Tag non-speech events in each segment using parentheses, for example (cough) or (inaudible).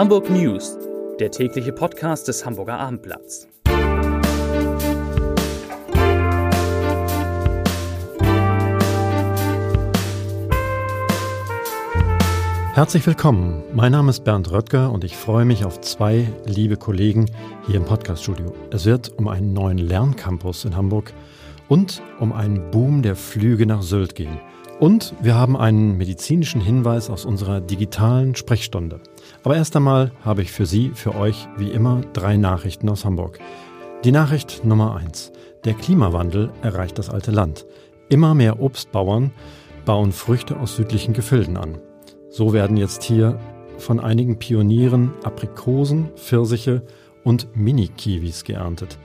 Hamburg News, der tägliche Podcast des Hamburger Abendblatts. Herzlich willkommen. Mein Name ist Bernd Röttger und ich freue mich auf zwei liebe Kollegen hier im Podcaststudio. Es wird um einen neuen Lerncampus in Hamburg und um einen Boom der Flüge nach Sylt gehen. Und wir haben einen medizinischen Hinweis aus unserer digitalen Sprechstunde. Aber erst einmal habe ich für Sie, für euch, wie immer, drei Nachrichten aus Hamburg. Die Nachricht Nummer eins: Der Klimawandel erreicht das alte Land. Immer mehr Obstbauern bauen Früchte aus südlichen Gefilden an. So werden jetzt hier von einigen Pionieren Aprikosen, Pfirsiche und Mini-Kiwis geerntet.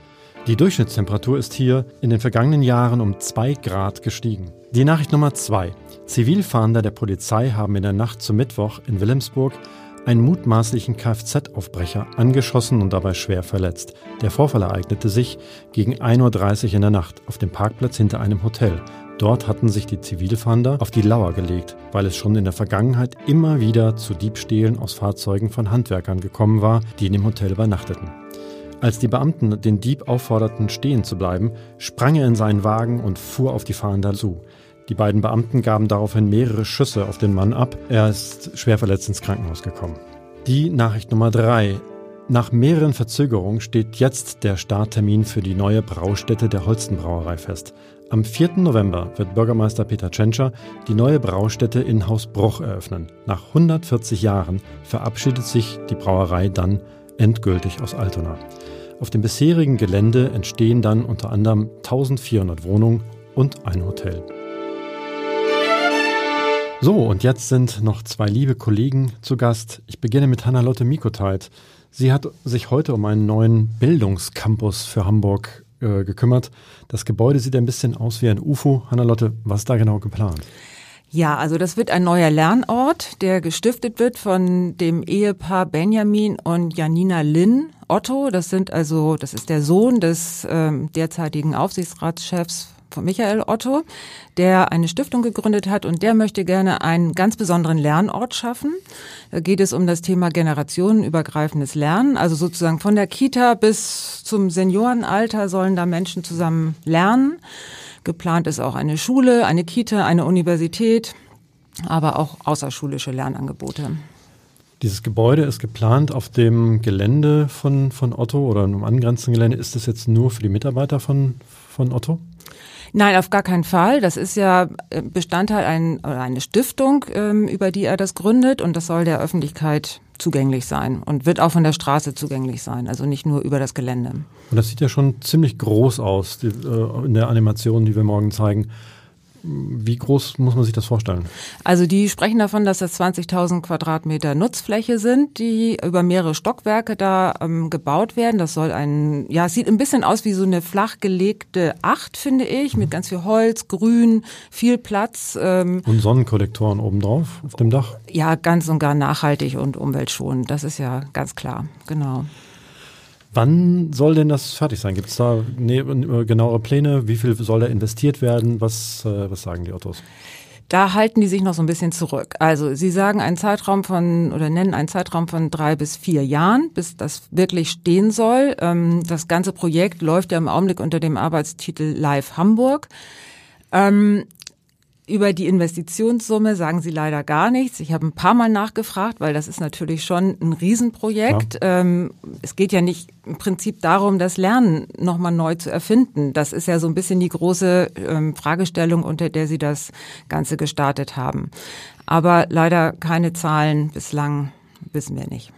Die Durchschnittstemperatur ist hier in den vergangenen Jahren um zwei Grad gestiegen. Die Nachricht Nummer zwei. Zivilfahnder der Polizei haben in der Nacht zum Mittwoch in Wilhelmsburg einen mutmaßlichen Kfz-Aufbrecher angeschossen und dabei schwer verletzt. Der Vorfall ereignete sich gegen 1.30 Uhr in der Nacht auf dem Parkplatz hinter einem Hotel. Dort hatten sich die Zivilfahnder auf die Lauer gelegt, weil es schon in der Vergangenheit immer wieder zu Diebstählen aus Fahrzeugen von Handwerkern gekommen war, die in dem Hotel übernachteten. Als die Beamten den Dieb aufforderten, stehen zu bleiben, sprang er in seinen Wagen und fuhr auf die Fahnder zu. Die beiden Beamten gaben daraufhin mehrere Schüsse auf den Mann ab. Er ist schwer verletzt ins Krankenhaus gekommen. Die Nachricht Nummer drei. Nach mehreren Verzögerungen steht jetzt der Starttermin für die neue Braustätte der Holstenbrauerei fest. Am 4. November wird Bürgermeister Peter Tschentscher die neue Braustätte in Haus Bruch eröffnen. Nach 140 Jahren verabschiedet sich die Brauerei dann endgültig aus Altona. Auf dem bisherigen Gelände entstehen dann unter anderem 1400 Wohnungen und ein Hotel. So, und jetzt sind noch zwei liebe Kollegen zu Gast. Ich beginne mit Hannah-Lotte Mikoteit. Sie hat sich heute um einen neuen Bildungscampus für Hamburg äh, gekümmert. Das Gebäude sieht ein bisschen aus wie ein UFO. Hannah-Lotte, was ist da genau geplant? Ja, also das wird ein neuer Lernort, der gestiftet wird von dem Ehepaar Benjamin und Janina Lynn Otto. Das sind also, das ist der Sohn des ähm, derzeitigen Aufsichtsratschefs Michael Otto, der eine Stiftung gegründet hat und der möchte gerne einen ganz besonderen Lernort schaffen. Da geht es um das Thema generationenübergreifendes Lernen. Also sozusagen von der Kita bis zum Seniorenalter sollen da Menschen zusammen lernen. Geplant ist auch eine Schule, eine Kita, eine Universität, aber auch außerschulische Lernangebote. Dieses Gebäude ist geplant auf dem Gelände von, von Otto oder einem angrenzenden Gelände. Ist das jetzt nur für die Mitarbeiter von, von Otto? Nein, auf gar keinen Fall. Das ist ja äh, Bestandteil ein, eine Stiftung, ähm, über die er das gründet und das soll der Öffentlichkeit zugänglich sein und wird auch von der Straße zugänglich sein, also nicht nur über das Gelände. Und das sieht ja schon ziemlich groß aus die, äh, in der Animation, die wir morgen zeigen. Wie groß muss man sich das vorstellen? Also die sprechen davon, dass das 20.000 Quadratmeter Nutzfläche sind, die über mehrere Stockwerke da ähm, gebaut werden. Das soll ein, ja, es sieht ein bisschen aus wie so eine flachgelegte Acht, finde ich, mit ganz viel Holz, Grün, viel Platz. Ähm, und Sonnenkollektoren obendrauf auf dem Dach? Ja, ganz und gar nachhaltig und umweltschonend. Das ist ja ganz klar, genau. Wann soll denn das fertig sein? Gibt es da ne, genauere Pläne? Wie viel soll da investiert werden? Was, äh, was sagen die Autos? Da halten die sich noch so ein bisschen zurück. Also sie sagen einen Zeitraum von oder nennen einen Zeitraum von drei bis vier Jahren, bis das wirklich stehen soll. Ähm, das ganze Projekt läuft ja im Augenblick unter dem Arbeitstitel Live Hamburg. Ähm, über die Investitionssumme sagen Sie leider gar nichts. Ich habe ein paar Mal nachgefragt, weil das ist natürlich schon ein Riesenprojekt. Ja. Ähm, es geht ja nicht im Prinzip darum, das Lernen nochmal neu zu erfinden. Das ist ja so ein bisschen die große ähm, Fragestellung, unter der Sie das Ganze gestartet haben. Aber leider keine Zahlen bislang wissen wir nicht.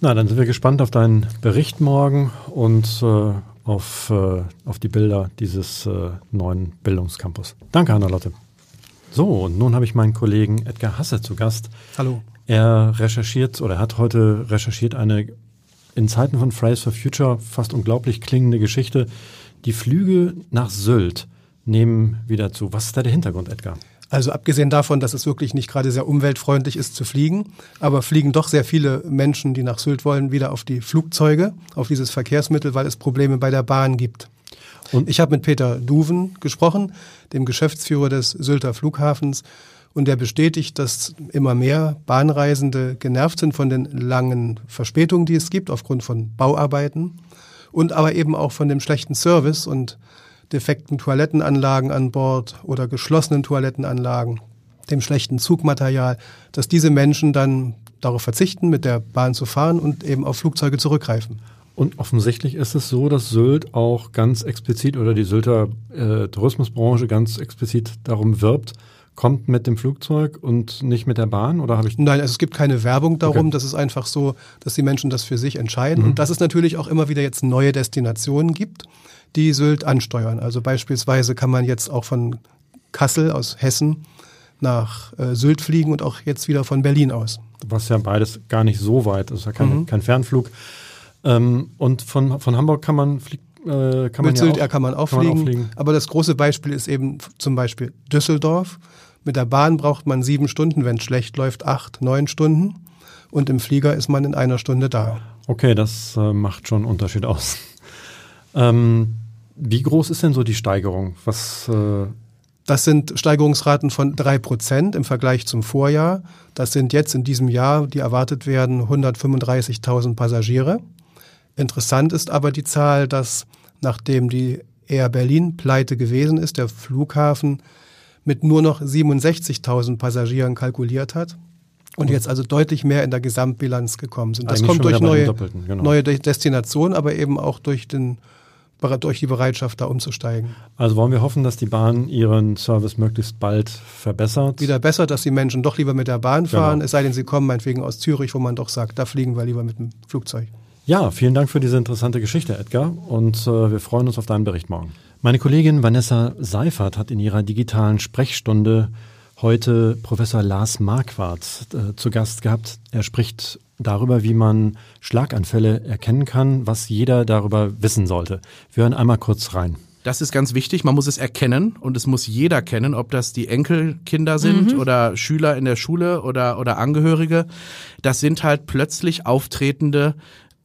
Na, dann sind wir gespannt auf deinen Bericht morgen und äh, auf, äh, auf die Bilder dieses äh, neuen Bildungscampus. Danke, Anna-Lotte. So, und nun habe ich meinen Kollegen Edgar Hasse zu Gast. Hallo. Er recherchiert oder hat heute recherchiert eine in Zeiten von Fridays for Future fast unglaublich klingende Geschichte. Die Flüge nach Sylt nehmen wieder zu. Was ist da der Hintergrund, Edgar? Also abgesehen davon, dass es wirklich nicht gerade sehr umweltfreundlich ist zu fliegen, aber fliegen doch sehr viele Menschen, die nach Sylt wollen, wieder auf die Flugzeuge, auf dieses Verkehrsmittel, weil es Probleme bei der Bahn gibt. Und ich habe mit Peter Duven gesprochen, dem Geschäftsführer des Sylter Flughafens. Und der bestätigt, dass immer mehr Bahnreisende genervt sind von den langen Verspätungen, die es gibt aufgrund von Bauarbeiten und aber eben auch von dem schlechten Service und defekten Toilettenanlagen an Bord oder geschlossenen Toilettenanlagen, dem schlechten Zugmaterial, dass diese Menschen dann darauf verzichten, mit der Bahn zu fahren und eben auf Flugzeuge zurückgreifen. Und offensichtlich ist es so, dass Sylt auch ganz explizit oder die Sylter äh, Tourismusbranche ganz explizit darum wirbt, kommt mit dem Flugzeug und nicht mit der Bahn oder habe ich Nein, also es gibt keine Werbung darum, okay. das ist einfach so, dass die Menschen das für sich entscheiden mhm. und dass es natürlich auch immer wieder jetzt neue Destinationen gibt, die Sylt ansteuern. Also beispielsweise kann man jetzt auch von Kassel aus Hessen nach äh, Sylt fliegen und auch jetzt wieder von Berlin aus. Was ja beides gar nicht so weit ist, ja kein, mhm. kein Fernflug. Ähm, und von, von Hamburg kann man fliegen. Äh, kann Mit Sylt ja auch, kann man auch kann fliegen. Man auch fliegen. Aber das große Beispiel ist eben zum Beispiel Düsseldorf. Mit der Bahn braucht man sieben Stunden, wenn es schlecht läuft, acht, neun Stunden. Und im Flieger ist man in einer Stunde da. Okay, das äh, macht schon einen Unterschied aus. (laughs) Ähm, wie groß ist denn so die Steigerung? Was äh das sind Steigerungsraten von drei Prozent im Vergleich zum Vorjahr. Das sind jetzt in diesem Jahr, die erwartet werden, 135.000 Passagiere. Interessant ist aber die Zahl, dass nachdem die Air Berlin pleite gewesen ist, der Flughafen mit nur noch 67.000 Passagieren kalkuliert hat und jetzt also deutlich mehr in der Gesamtbilanz gekommen sind. Das Eigentlich kommt durch neue, genau. neue Destinationen, aber eben auch durch den durch die Bereitschaft, da umzusteigen. Also wollen wir hoffen, dass die Bahn ihren Service möglichst bald verbessert? Wieder besser, dass die Menschen doch lieber mit der Bahn genau. fahren, genau. es sei denn, sie kommen meinetwegen aus Zürich, wo man doch sagt, da fliegen wir lieber mit dem Flugzeug. Ja, vielen Dank für diese interessante Geschichte, Edgar, und äh, wir freuen uns auf deinen Bericht morgen. Meine Kollegin Vanessa Seifert hat in ihrer digitalen Sprechstunde heute Professor Lars Marquardt äh, zu Gast gehabt. Er spricht darüber, wie man Schlaganfälle erkennen kann, was jeder darüber wissen sollte. Wir hören einmal kurz rein. Das ist ganz wichtig. Man muss es erkennen und es muss jeder kennen, ob das die Enkelkinder sind mhm. oder Schüler in der Schule oder, oder Angehörige. Das sind halt plötzlich auftretende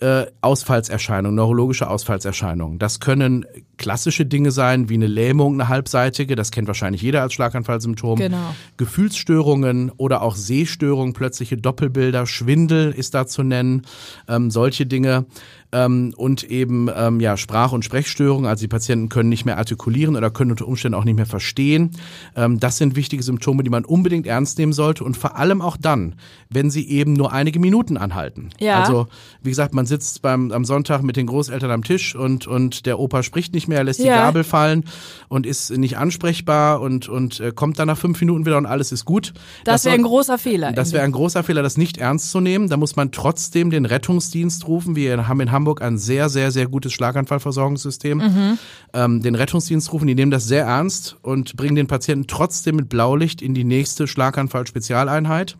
äh, Ausfallserscheinungen, neurologische Ausfallserscheinungen. Das können klassische Dinge sein, wie eine Lähmung, eine halbseitige, das kennt wahrscheinlich jeder als Schlaganfallsymptom. Genau. Gefühlsstörungen oder auch Sehstörungen, plötzliche Doppelbilder, Schwindel ist da zu nennen, ähm, solche Dinge ähm, und eben ähm, ja Sprach- und Sprechstörungen. Also die Patienten können nicht mehr artikulieren oder können unter Umständen auch nicht mehr verstehen. Ähm, das sind wichtige Symptome, die man unbedingt ernst nehmen sollte und vor allem auch dann, wenn sie eben nur einige Minuten anhalten. Ja. Also wie gesagt, man sitzt beim am Sonntag mit den Großeltern am Tisch und und der Opa spricht nicht mehr, lässt ja. die Gabel fallen und ist nicht ansprechbar und und äh, kommt dann nach fünf Minuten wieder und alles ist gut. Das, das wäre ein großer Fehler. Das wäre ein großer Fehler, das nicht ernst zu nehmen. Da muss man trotzdem den Rettungsdienst rufen. Wir haben in Hamburg Hamburg ein sehr, sehr, sehr gutes Schlaganfallversorgungssystem. Mhm. Ähm, den Rettungsdienst rufen, die nehmen das sehr ernst und bringen den Patienten trotzdem mit Blaulicht in die nächste Schlaganfall-Spezialeinheit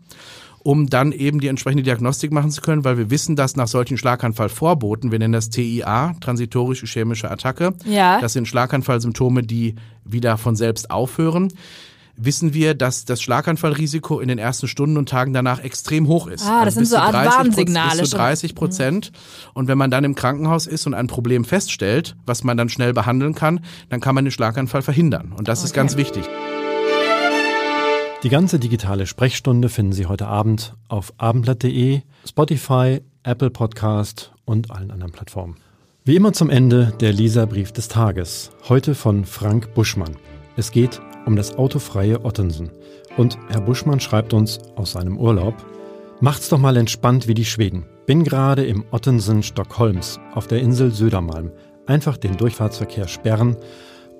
um dann eben die entsprechende Diagnostik machen zu können, weil wir wissen, dass nach solchen Schlaganfallvorboten, wir nennen das TIA, transitorische chemische Attacke, ja. das sind Schlaganfallsymptome, die wieder von selbst aufhören wissen wir, dass das Schlaganfallrisiko in den ersten Stunden und Tagen danach extrem hoch ist. Ah, das also sind so Art Warnsignale. Bis zu 30 Prozent. Und wenn man dann im Krankenhaus ist und ein Problem feststellt, was man dann schnell behandeln kann, dann kann man den Schlaganfall verhindern. Und das okay. ist ganz wichtig. Die ganze digitale Sprechstunde finden Sie heute Abend auf abendblatt.de, Spotify, Apple Podcast und allen anderen Plattformen. Wie immer zum Ende der Leserbrief des Tages. Heute von Frank Buschmann. Es geht um das autofreie Ottensen. Und Herr Buschmann schreibt uns aus seinem Urlaub, Macht's doch mal entspannt wie die Schweden. Bin gerade im Ottensen Stockholms auf der Insel Södermalm. Einfach den Durchfahrtsverkehr sperren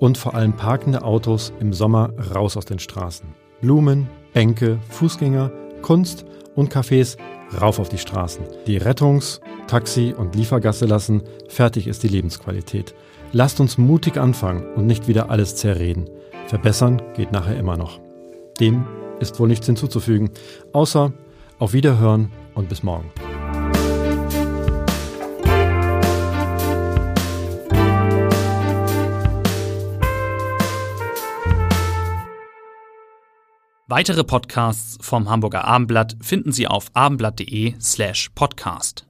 und vor allem parkende Autos im Sommer raus aus den Straßen. Blumen, Bänke, Fußgänger, Kunst und Cafés rauf auf die Straßen. Die Rettungs-, Taxi- und Liefergasse lassen, fertig ist die Lebensqualität. Lasst uns mutig anfangen und nicht wieder alles zerreden. Verbessern geht nachher immer noch. Dem ist wohl nichts hinzuzufügen, außer auf Wiederhören und bis morgen. Weitere Podcasts vom Hamburger Abendblatt finden Sie auf abendblatt.de slash podcast.